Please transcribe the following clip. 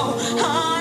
how I